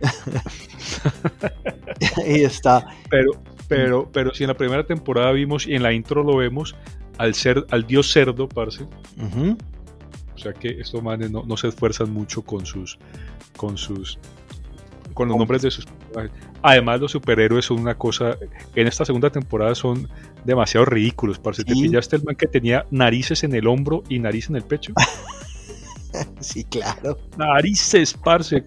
y está. Pero, pero, pero si en la primera temporada vimos y en la intro lo vemos al ser, al dios cerdo, parce. O sea que estos manes no, no se esfuerzan mucho con sus, con sus, con los nombres de sus personajes. Además, los superhéroes son una cosa, en esta segunda temporada son demasiado ridículos, parce. Te Sí. pillaste el man que tenía narices en el hombro y nariz en el pecho. Sí, claro. Narices, parce.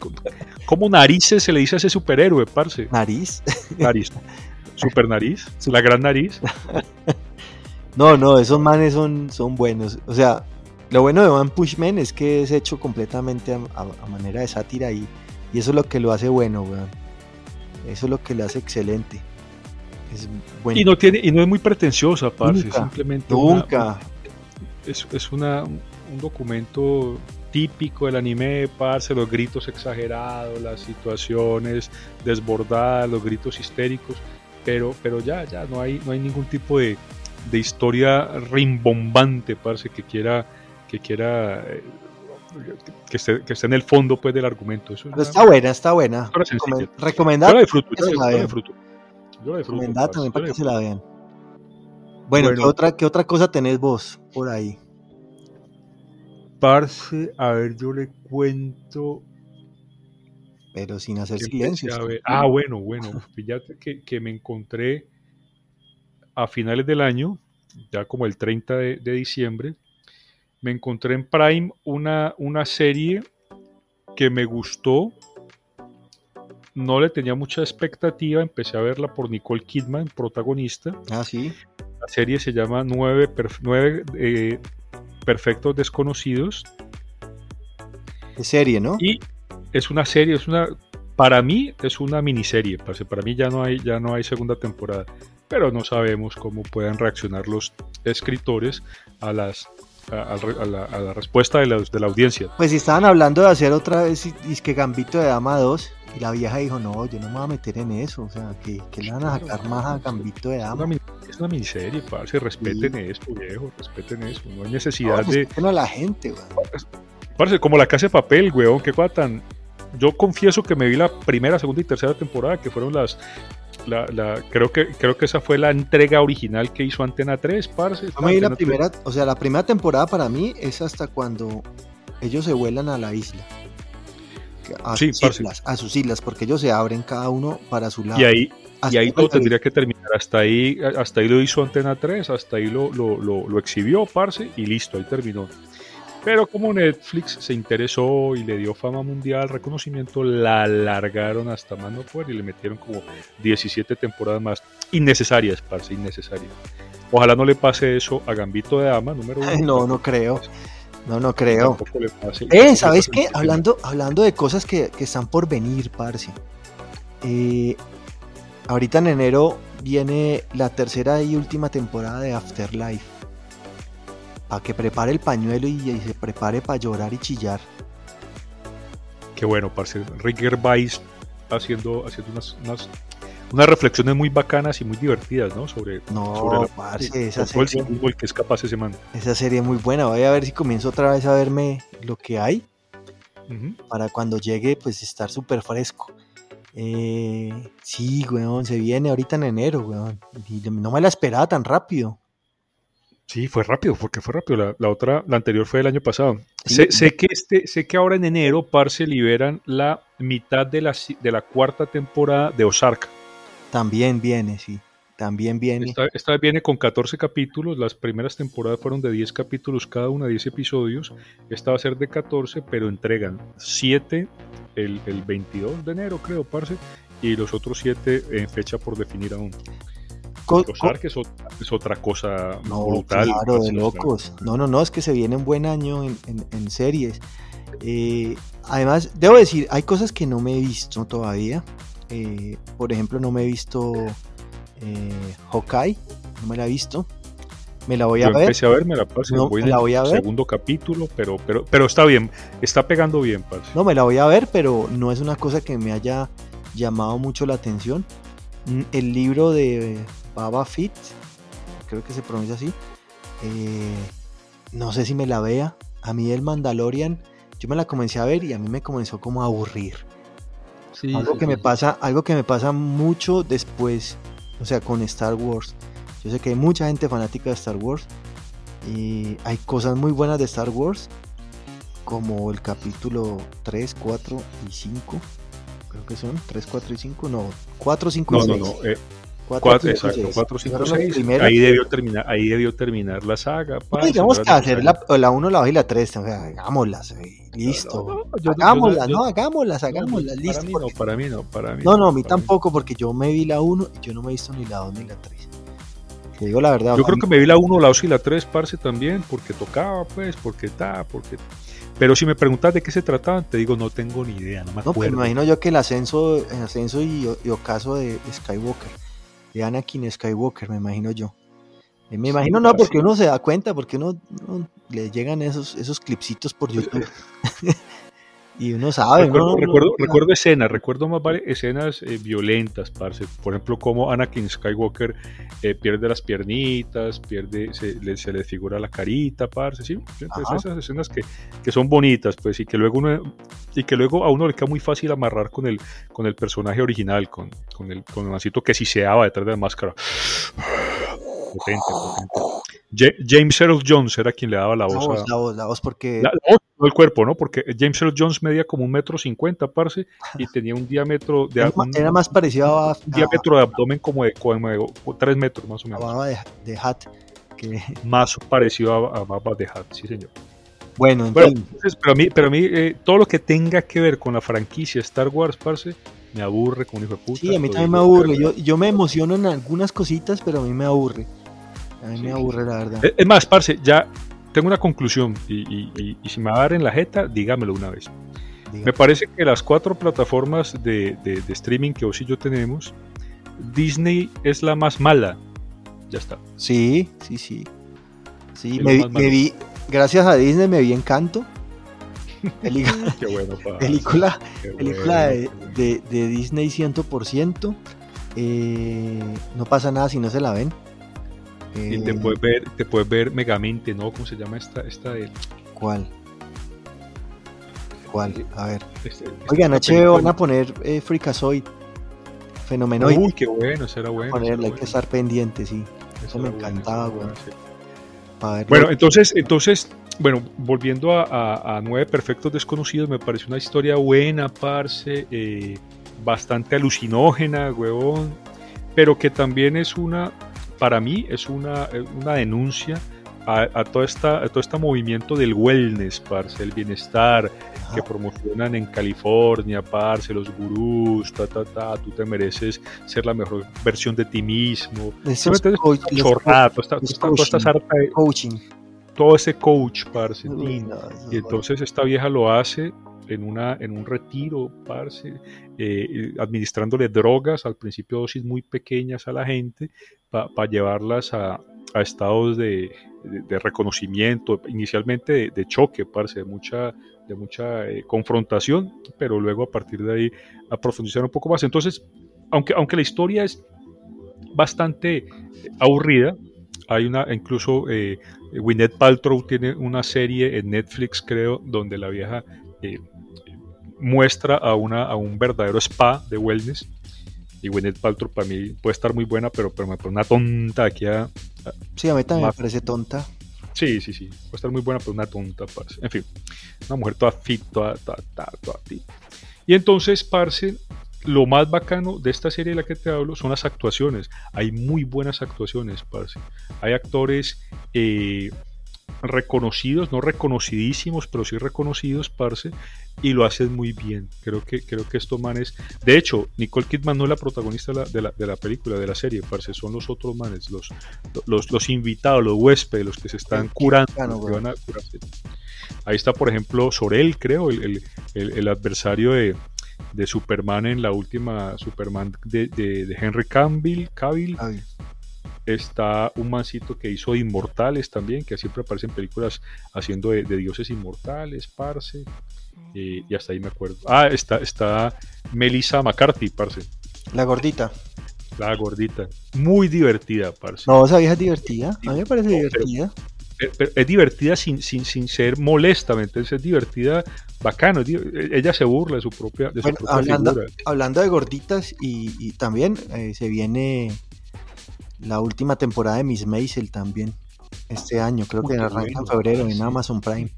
¿Cómo narices se le dice a ese superhéroe, parce? Nariz. Nariz. Super nariz, la gran nariz. No, no, esos manes son, son buenos. O sea, lo bueno de One Punch Man es que es hecho completamente a, a- a manera de sátira y, y eso es lo que lo hace bueno, weón. Eso es lo que lo hace excelente. Es bueno. Y no tiene, y no es muy pretenciosa, parce. Nunca, simplemente una- Nunca. es, es una, un documento típico del anime, parce, los gritos exagerados, las situaciones desbordadas, los gritos histéricos, pero, pero ya, ya, no hay, no hay ningún tipo de, de historia rimbombante, parce, que quiera, que quiera, eh, que esté, que esté en el fondo, pues, del argumento. Eso es Pero una- está buena, está buena. Yo Recomendada, la disfruto, yo que se la, la yo la vean. disfruto. Yo la disfruto, recomendada también para que se la vean. Bueno, ¿qué, Bueno. otra, ¿qué otra cosa tenés vos por ahí? Parce, a ver, yo le cuento Pero sin hacer silencio. Ah, bueno, bueno. Fíjate que, que me encontré a finales del año, ya como el 30 de, de diciembre, me encontré en Prime una, una serie que me gustó. No le tenía mucha expectativa, empecé a verla por Nicole Kidman, protagonista. Ah, sí. La serie se llama Nueve, Perf- Nueve, eh, Perfectos Desconocidos. De serie, ¿no? Y es una serie, es una, para mí es una miniserie, para mí ya no hay, ya no hay segunda temporada, pero no sabemos cómo puedan reaccionar los escritores a las a, la, a la respuesta de la, de la audiencia. Pues si estaban hablando de hacer otra vez, y es que Gambito de Dama 2, y la vieja dijo, no, yo no me voy a meter en eso, o sea, que, que le van a sacar más a Gambito de Dama. es una miniserie, parce, respeten eso, viejo, respeten eso, no hay necesidad No, de, respeten a la gente, weón. parce, como la casa de papel, weón, qué cosa tan, yo confieso que me vi la primera, segunda y tercera temporada, que fueron las la, la- creo que creo que esa fue la entrega original que hizo Antena 3, parce. Me vi la Antena 3. primera, o sea, la primera temporada para mí es hasta cuando ellos se vuelan a la isla. A Sí, sus islas, a sus islas, porque ellos se abren cada uno para su lado. Y ahí, y Hasta ahí ahí todo tendría que terminar. Hasta ahí, hasta ahí lo hizo Antena 3, hasta ahí lo, lo, lo, lo exhibió, parce, y listo, ahí terminó. Pero como Netflix se interesó y le dio fama mundial, reconocimiento, la alargaron hasta más no poder y le metieron como 17 temporadas más. Innecesarias, parce, innecesarias. Ojalá no le pase eso a Gambito de Dama, número uno. No, no creo. No, no creo. Tampoco le pase- Eh, ¿sabes qué? Hablando, hablando de cosas que, que están por venir, parce. Eh, ahorita en enero viene la tercera y última temporada de Afterlife. Para que prepare el pañuelo y, y se prepare para llorar y chillar. Qué bueno, parce. Rick Gervais haciendo, haciendo unas, unas, unas reflexiones muy bacanas y muy divertidas, ¿no? Sobre, No, sobre la- parce, esa el serie, fútbol que es capaz ese man. esa serie es muy buena. Voy a ver si comienzo otra vez a verme lo que hay. Para cuando llegue, pues estar súper fresco. Eh, sí, weón, se viene ahorita en enero, weón. Y no me la esperaba tan rápido. Sí, fue rápido, porque fue rápido. La, la otra, la anterior fue el año pasado. Sí. Sé, sé que este, sé que ahora en enero, parce, liberan la mitad de la, de la cuarta temporada de Ozark. También viene, sí. También viene. Esta, esta vez viene con 14 capítulos. Las primeras temporadas fueron de 10 capítulos cada una, 10 episodios. Esta va a ser de 14, pero entregan 7 el, el 22 de enero, creo, parce. Y los otros 7 en fecha por definir aún. Co- Ark es, otra, es otra cosa no, brutal. claro, de locos. No, no, no, es que se viene un buen año en, en- en series. Eh, además, debo decir, hay cosas que no me he visto todavía. Eh, por ejemplo, no me he visto eh, Hawkeye, no me la he visto. Me la voy Yo a ver. empecé a verme la parce, No, voy me la voy a ver. segundo capítulo, pero, pero, pero está bien, está pegando bien, parce. No, me la voy a ver, pero no es una cosa que me haya llamado mucho la atención. Mm, El libro de Baba Fit, creo que se pronuncia así, Eh, no sé si me la vea. A mí el Mandalorian, yo me la comencé a ver y a mí me comenzó como a aburrir. algo que me pasa, algo que me pasa mucho después, o sea, con Star Wars. Yo sé que hay mucha gente fanática de Star Wars y hay cosas muy buenas de Star Wars, como el capítulo 3, 4 y 5. Creo que son 3, 4 y 5, no, 4, 5 y 6. No, no, eh, 4, exacto, 4, 5, 6. Ahí debió terminar, ahí debió terminar la saga. No digamos que hacer la, la 1, la 2 y la 3, o sea, hagámoslas, listo. No, no, yo, hagámoslas, yo, no, hagámoslas, hagámoslas, listo. Para mí no, para mí no, para mí no. No, a mí tampoco, mí. porque yo me vi la 1 y yo no me he visto ni la 2 ni la 3. Te digo la verdad. Yo creo que me vi la 1, la 2 y la 3, parce, también, porque tocaba, pues, porque está, porque... Pero si me preguntas de qué se trataban, te digo, no tengo ni idea, no me acuerdo. No, pues me imagino yo que el ascenso, el ascenso y, y ocaso de Skywalker de Anakin Skywalker, me imagino yo. Eh, me imagino no, porque uno se da cuenta, porque uno, le llegan esos, esos clipsitos por YouTube. y uno sabe. Recuerdo, recuerdo, recuerdo, escenas, recuerdo más varias escenas eh, violentas, parce. Por ejemplo, como Anakin Skywalker eh, pierde las piernitas, pierde, se le, se le figura la carita, parce, sí. esas escenas que, que, son bonitas, pues, y que luego uno, y que luego a uno le queda muy fácil amarrar con el, con el personaje original, con, con el, con el mancito que si se daba detrás de la máscara. Potente, potente. James Earl Jones era quien le daba la voz. La voz, la voz, la voz porque... La, voz, no el cuerpo, ¿no? Porque James Earl Jones medía como un metro cincuenta, parce, y tenía un diámetro de... Era, era más parecido a... Un diámetro de abdomen como de, como de, tres metros, más o menos. A de, de Hat. Que... Más parecido a, a Baba de Hat, sí, señor. Bueno, entonces... pero a mí, pero a mí eh, todo lo que tenga que ver con la franquicia Star Wars, parce, me aburre como hijo de puta. Sí, a mí también me aburre. Yo, yo me emociono en algunas cositas, pero a mí me aburre. A mí me aburre, la verdad. Es más, parce, ya tengo una conclusión y, si me va a dar en la jeta, dígamelo una vez. Me parece que las cuatro plataformas de, streaming que vos y yo tenemos, Disney es la más mala. Ya está. Sí, sí, sí. Sí, me, vi, gracias a Disney me vi Encanto. Qué bueno, película película de, de, Disney 100%. Eh, no pasa nada si no se la ven. Y te puedes ver, te puedes ver Megamente, ¿no? ¿Cómo se llama esta, esta de... ¿Cuál? ¿Cuál? A ver. Este, Oigan, HBO van a poner eh, Freakazoid. Fenomenoide. Uy, qué bueno, será bueno. Ponerle, hay que estar pendiente, sí. Eso, me encantaba, güey. Bueno, bueno, entonces, entonces, bueno, volviendo a, a, Nueve Perfectos Desconocidos, me pareció una historia buena, parce, eh, bastante alucinógena, huevón, pero que también es una para mí es una, una denuncia a, a, todo, esta, todo este movimiento del wellness, parce, el bienestar que promocionan en California, parce, los gurús, ta, ta, ta, tú te mereces ser la mejor versión de ti mismo. Eso es coach, chorrada, toda esta, toda esta sarta de coaching. Todo ese coach, parce. y entonces esta vieja lo hace en, una, en un retiro, parce, eh, administrándole drogas, al principio dosis muy pequeñas a la gente, para llevarlas a, a estados de, de, reconocimiento, inicialmente de, choque, parce, de mucha, de mucha eh, confrontación, pero luego a partir de ahí a profundizar un poco más. Entonces, aunque, aunque la historia es bastante aburrida, hay una, incluso eh, Gwyneth Paltrow tiene una serie en Netflix, creo, donde la vieja eh, muestra a, una, a un verdadero spa de wellness. Y Gwyneth Paltrow para mí puede estar muy buena, pero, pero me pone una tonta aquí a... sí, a mí también me parece tonta. Sí, sí, sí. Puede estar muy buena, pero una tonta, parce. En fin, una mujer toda fit, toda, toda, toda, toda Y entonces, parce, lo más bacano de esta serie de la que te hablo son las actuaciones. Hay muy buenas actuaciones, parce. Hay actores... Eh, reconocidos, no reconocidísimos, pero sí reconocidos, parce, y lo hacen muy bien. Creo que, creo que estos manes. De hecho, Nicole Kidman no es la protagonista de la, de la, película, de la serie, parce, son los otros manes, los, los, los invitados, los huéspedes, los que se están curando. Ahí está, por ejemplo, Sorel, creo, el, el, el, adversario de, de, Superman en la última Superman de, de, Henry Cavill. Cavill está un mancito que hizo Inmortales también, que siempre aparece en películas haciendo de, dioses inmortales, parce. Eh, y hasta ahí me acuerdo. Ah, está, está Melissa McCarthy, parce. La gordita. La gordita. Muy divertida, parce. No, esa vieja es divertida. A mí me parece divertida. pero es divertida sin, sin, sin ser molesta, entonces es divertida, bacano, ella se burla de su propia, de su propia hablando, figura. hablando de gorditas y, y también eh, se viene la última temporada de Miss Maisel también este año, creo que arranca en febrero en Amazon Prime.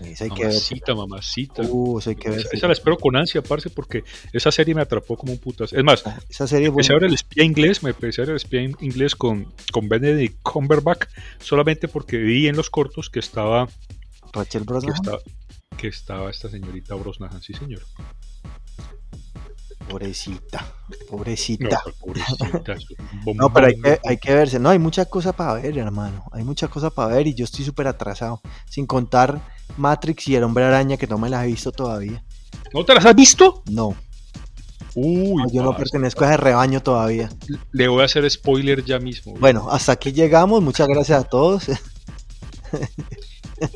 Esa hay mamacita, que ver. mamacita. Uh, esa hay que ver. Esa, esa, la espero con ansia, parce, porque esa serie me atrapó como un putas. Es más, Ah, esa serie empecé a ver el espía inglés, me empecé a ver el espía inglés con, con Benedict Cumberbatch, solamente porque vi en los cortos que estaba Rachel que Brosnahan. estaba, que estaba esta señorita Brosnahan, sí señor. Pobrecita, No, pobrecita. pero pobrecita. es un bombón. No, pero hay que, hay que verse. No, hay mucha cosa para ver, hermano. Hay mucha cosa para ver y yo estoy súper atrasado. Sin contar Matrix y el Hombre Araña, que no me las he visto todavía. ¿No te las has visto? No, Uy, no, yo no pertenezco a ese rebaño todavía. le voy a hacer spoiler ya mismo. Bueno, hasta aquí llegamos. Muchas gracias a todos.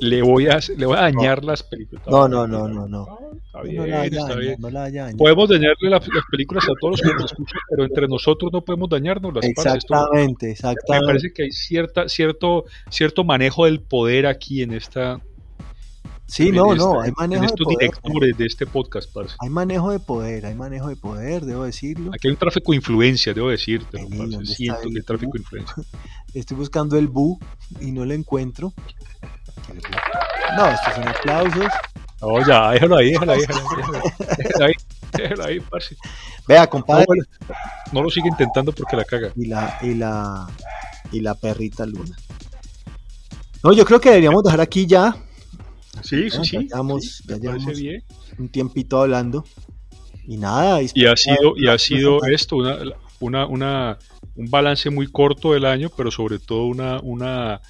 Le voy a, le voy a dañar las películas. No, no, no, no, no. Está No bien, la vaya a está bien. no la vaya a dañar. Podemos dañarle la- las películas a todos los que nos escuchan, pero entre nosotros no podemos dañarnos las. Esto- Exactamente, me exactamente. parece que hay cierta, cierto, cierto manejo del poder aquí en esta. Sí, en no, esta- no, hay en manejo de estos poder. directores de este podcast, parce. Hay manejo de poder, hay manejo de poder, debo decirlo. Aquí hay un tráfico de influencia, debo decirte. Vení, parce. ¿dónde está Siento el tráfico de influencia. Estoy buscando el bu y no lo encuentro. No, estos son aplausos. No, ya, déjalo ahí, déjalo ahí, déjalo ahí. Déjalo ahí, déjalo ahí, parce. Vea, compadre. no lo sigue intentando porque la caga. Y la, y la, y la perrita luna. No, yo creo que deberíamos dejar aquí ya Sí, sí, sí. ya llevamos- bien. un tiempito hablando. Y nada, Y ha sido, y ha sido esto, una, una, una, un balance muy corto del año, pero sobre todo una, una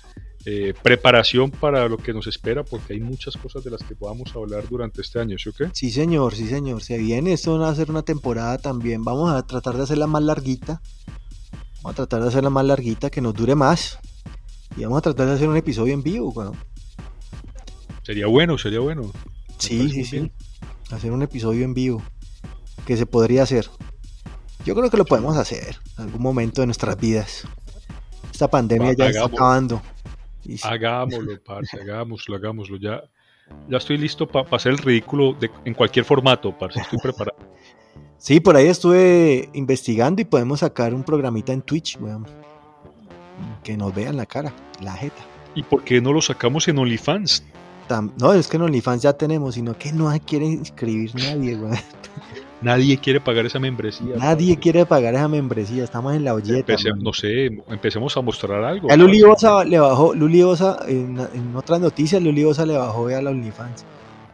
eh, preparación para lo que nos espera, porque hay muchas cosas de las que podamos hablar durante este año, ¿sí o qué? Sí, señor, sí, señor. Se viene esto va a ser una temporada también. Vamos a tratar de hacerla más larguita. Vamos a tratar de hacerla más larguita, que nos dure más. Y vamos a tratar de hacer un episodio en vivo. Bueno, Sería bueno, sería bueno. Me sí, sí, sí. bien. Hacer un episodio en vivo. Que se podría hacer. Yo creo que lo podemos hacer en algún momento de nuestras vidas. Esta pandemia Va, ya está acabando. Y Hagámoslo, parce, hagámoslo, hagámoslo. Ya, ya estoy listo para hacer el ridículo de, en cualquier formato, parce. Estoy preparado. Sí, por ahí estuve investigando y podemos sacar un programita en Twitch, weón. Que nos vean la cara, la jeta. ¿Y por qué no lo sacamos en OnlyFans? Tam- no, es que en OnlyFans ya tenemos, sino que no quiere inscribir nadie, weón. Nadie quiere pagar esa membresía. Nadie quiere pagar esa membresía, estamos en la olleta. No sé, empecemos a mostrar algo. Ya Luli. Bosa le bajó, Luli Bosa, en, en otras noticias, Luli Bosa le bajó a la OnlyFans.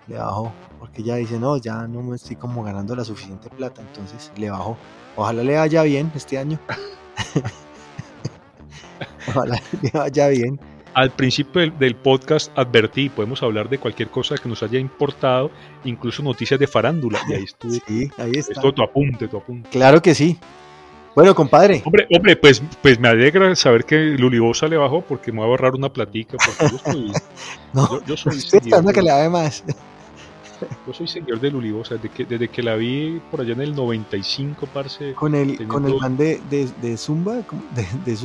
Le bajó, porque ya dice, no, ya no me estoy como ganando la suficiente plata, entonces le bajó. Ojalá le vaya bien este año. Ojalá le vaya bien. Al principio del, del podcast advertí, podemos hablar de cualquier cosa que nos haya importado, incluso noticias de farándula. Y ahí estuve. Sí, ahí está. Esto tu apunte, tu apunte. Claro que sí. Bueno, compadre, Hombre, hombre, pues, pues me alegra saber que Lulibosa le bajó porque me va a ahorrar una platica. Porque yo, soy, no, yo, yo soy esperando seguidor que le haga más. Yo soy seguidor de Lulibosa. Desde que, desde que la vi por allá en el 95, parce, Con el, con el man de, de, de Zumba, con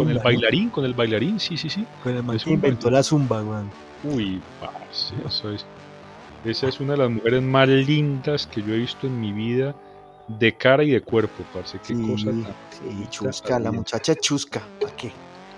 el ¿no? bailarín, con el bailarín, sí, sí, sí. Con el man que inventó la Zumba, weón. Uy, parce, eso es. Esa es una de las mujeres más lindas que yo he visto en mi vida, de cara y de cuerpo, parce. Qué Sí, cosa tan sí, chusca, la muchacha chusca. ¿Para qué?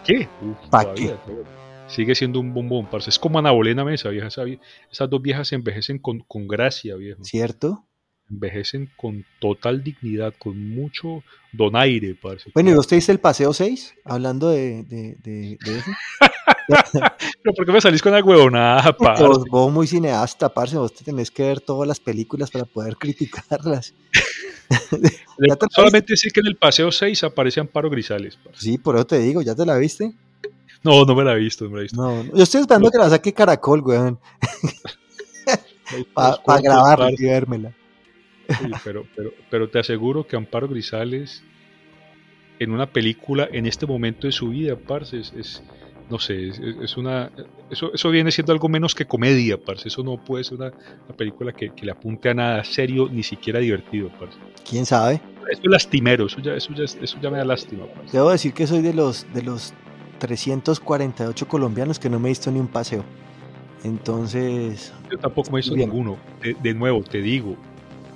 ¿Qué? Uf, ¿Pa todavía, todavía. Sigue siendo un bombón, parce. Es como Ana Bolena Mesa, vieja. esa Esas dos viejas se envejecen con, con gracia, viejo. ¿Cierto? Envejecen con total dignidad, con mucho donaire, parce. Bueno, ¿y vos te diste el paseo 6? Hablando de, de, de, de eso. Pero ¿por qué me salís con la huevonada, parce? Vos, vos muy cineasta, parce, vos te tenés que ver todas las películas para poder criticarlas. ¿Ya te la Solamente sé que en el Paseo 6 aparece Amparo Grisales, parce. Sí, por eso te digo, ¿ya te la viste? No, no me la he visto, no me la he visto. No, no, yo estoy esperando que la saque Caracol, weón, para grabarla y vérmela. Sí, pero, pero, pero te aseguro que Amparo Grisales en una película en este momento de su vida, parce, es, es- no sé, es, una eso, eso viene siendo algo menos que comedia, parce, eso no puede ser una, una película que, que le apunte a nada serio, ni siquiera divertido, parce. ¿Quién sabe? Eso es lastimero, eso ya, eso ya, es- eso ya me da lástima, parce. Debo decir que soy de los, de los 348 colombianos que no me he visto ni un paseo. Entonces. Yo tampoco me he visto ninguno. De, nuevo, te digo,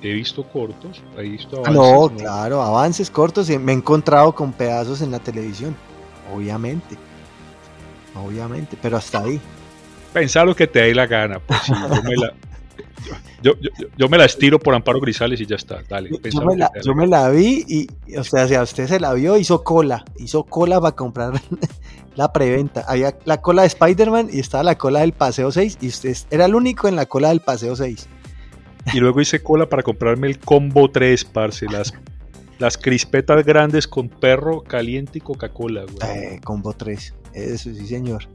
he visto cortos, he visto avances. No, claro, avances cortos. Me he encontrado con pedazos en la televisión. Obviamente. Obviamente, pero hasta ahí. Pensar lo que te dé la gana. Pues yo me la, yo, yo, me la estiro por Amparo Grisales y ya está. Dale, yo, me la, yo me la, vi y, o sea, si a usted se la vio, hizo cola. Hizo cola para comprar la preventa. Había la cola de Spider-Man y estaba la cola del Paseo 6 y usted era el único en la cola del Paseo 6. Y luego hice cola para comprarme el combo 3, parce. Las, las crispetas grandes con perro caliente y Coca-Cola, eh, combo 3. Eso sí, señor.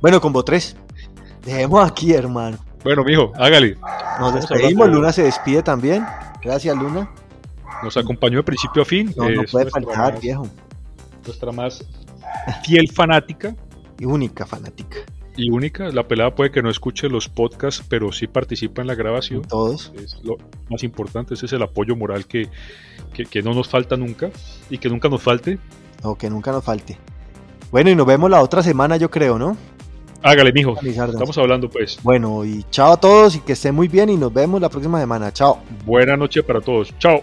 Bueno, combo 3. Dejemos aquí, hermano. Bueno, mijo, hágale. Nos despedimos, Luna se despide también. Gracias, Luna. Nos acompañó de principio a fin. No, no puede faltar, viejo. Nuestra más fiel fanática. Y única fanática. Y única, la pelada puede que no escuche los podcasts, pero sí participa en la grabación. Todos. Es lo más importante, ese es el apoyo moral que, que no nos falta nunca y que nunca nos falte. O que nunca nos falte. Bueno, y nos vemos la otra semana, yo creo, ¿no? Hágale, mijo. Estamos hablando, pues. Bueno, y chao a todos y que estén muy bien y nos vemos la próxima semana. Chao. Buena noche para todos. Chao.